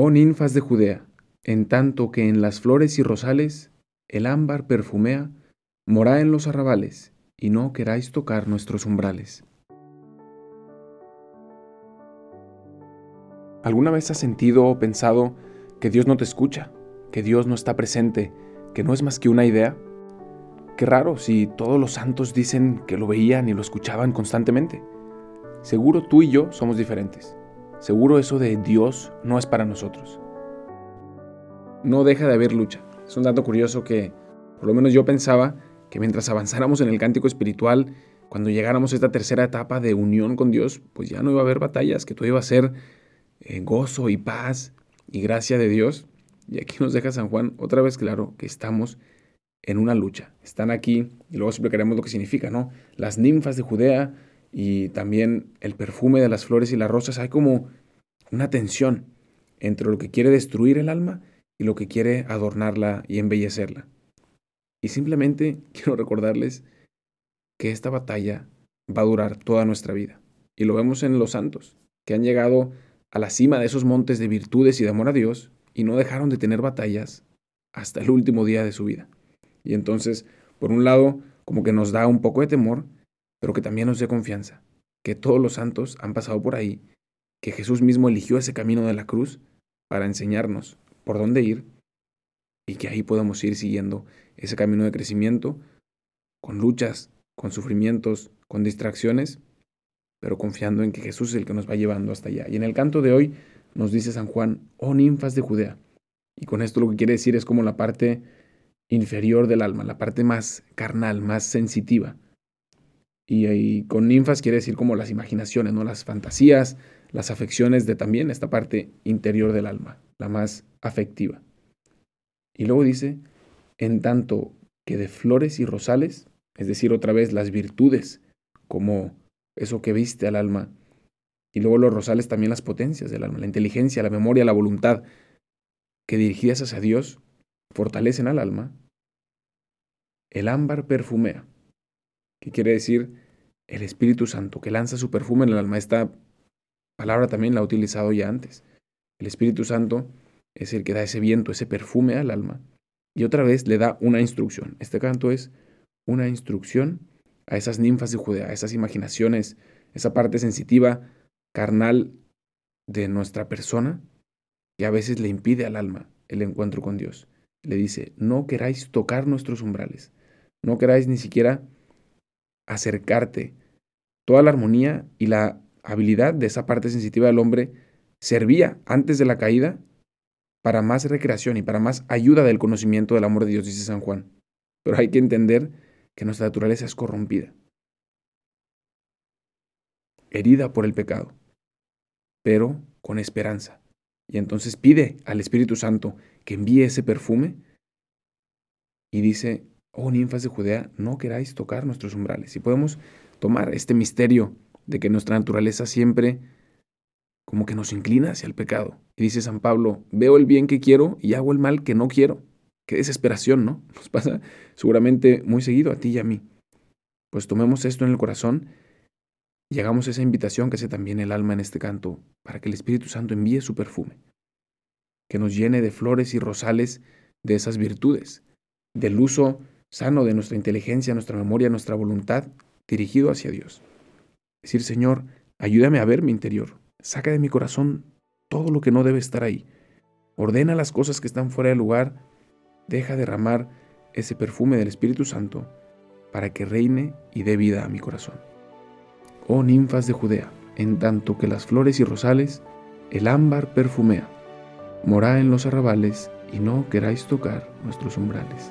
Oh ninfas de Judea, en tanto que en las flores y rosales el ámbar perfumea, morá en los arrabales, y no queráis tocar nuestros umbrales. ¿Alguna vez has sentido o pensado que Dios no te escucha, que Dios no está presente, que no es más que una idea? Qué raro si todos los santos dicen que lo veían y lo escuchaban constantemente. Seguro tú y yo somos diferentes. Seguro eso de Dios no es para nosotros. No deja de haber lucha. Es un dato curioso que por lo menos yo pensaba que mientras avanzáramos en el cántico espiritual, cuando llegáramos a esta tercera etapa de unión con Dios, pues ya no iba a haber batallas, que todo iba a ser eh, gozo y paz y gracia de Dios. Y aquí nos deja San Juan otra vez claro que estamos en una lucha. Están aquí, y luego explicaremos lo que significa, ¿no? Las ninfas de Judea y también el perfume de las flores y las rosas. Hay como una tensión entre lo que quiere destruir el alma y lo que quiere adornarla y embellecerla. Y simplemente quiero recordarles que esta batalla va a durar toda nuestra vida. Y lo vemos en los santos, que han llegado a la cima de esos montes de virtudes y de amor a Dios y no dejaron de tener batallas hasta el último día de su vida. Y entonces, por un lado, como que nos da un poco de temor, pero que también nos dé confianza, que todos los santos han pasado por ahí, que Jesús mismo eligió ese camino de la cruz para enseñarnos por dónde ir y que ahí podemos ir siguiendo ese camino de crecimiento con luchas, con sufrimientos, con distracciones, pero confiando en que Jesús es el que nos va llevando hasta allá. Y en el canto de hoy nos dice San Juan, oh ninfas de Judea. Y con esto lo que quiere decir es como la parte inferior del alma, la parte más carnal, más sensitiva. Y, con ninfas quiere decir como las imaginaciones, ¿no? las fantasías, las afecciones de también esta parte interior del alma, la más afectiva. Y luego dice, en tanto que de flores y rosales, es decir, otra vez las virtudes, como eso que viste al alma, y luego los rosales también las potencias del alma, la inteligencia, la memoria, la voluntad, que dirigidas hacia Dios fortalecen al alma, el ámbar perfumea, que quiere decir el Espíritu Santo, que lanza su perfume en el alma. Esta palabra también la ha utilizado ya antes. El Espíritu Santo es el que da ese viento, ese perfume al alma. Y otra vez le da una instrucción. Este canto es una instrucción a esas ninfas de Judea, a esas imaginaciones, esa parte sensitiva, carnal de nuestra persona, que a veces le impide al alma el encuentro con Dios. Le dice, no queráis tocar nuestros umbrales, no queráis ni siquiera acercarte. Toda la armonía y la habilidad de esa parte sensitiva del hombre servía antes de la caída para más recreación y para más ayuda del conocimiento del amor de Dios, dice San Juan. Pero hay que entender que nuestra naturaleza es corrompida, herida por el pecado, pero con esperanza. Y entonces pide al Espíritu Santo que envíe ese perfume y dice, oh ninfas de Judea, no queráis tocar nuestros umbrales. Y podemos tomar este misterio de que nuestra naturaleza siempre como que nos inclina hacia el pecado. Y dice San Pablo, veo el bien que quiero y hago el mal que no quiero. Qué desesperación, ¿no? Nos pasa seguramente muy seguido a ti y a mí. Pues tomemos esto en el corazón y hagamos esa invitación que hace también el alma en este canto, para que el Espíritu Santo envíe su perfume, que nos llene de flores y rosales de esas virtudes, del uso sano de nuestra inteligencia, nuestra memoria, nuestra voluntad, dirigido hacia Dios. Decir, Señor, ayúdame a ver mi interior, saca de mi corazón todo lo que no debe estar ahí, ordena las cosas que están fuera de lugar, deja derramar ese perfume del Espíritu Santo para que reine y dé vida a mi corazón. Oh ninfas de Judea, en tanto que las flores y rosales, el ámbar perfumea, morá en los arrabales y no queráis tocar nuestros umbrales.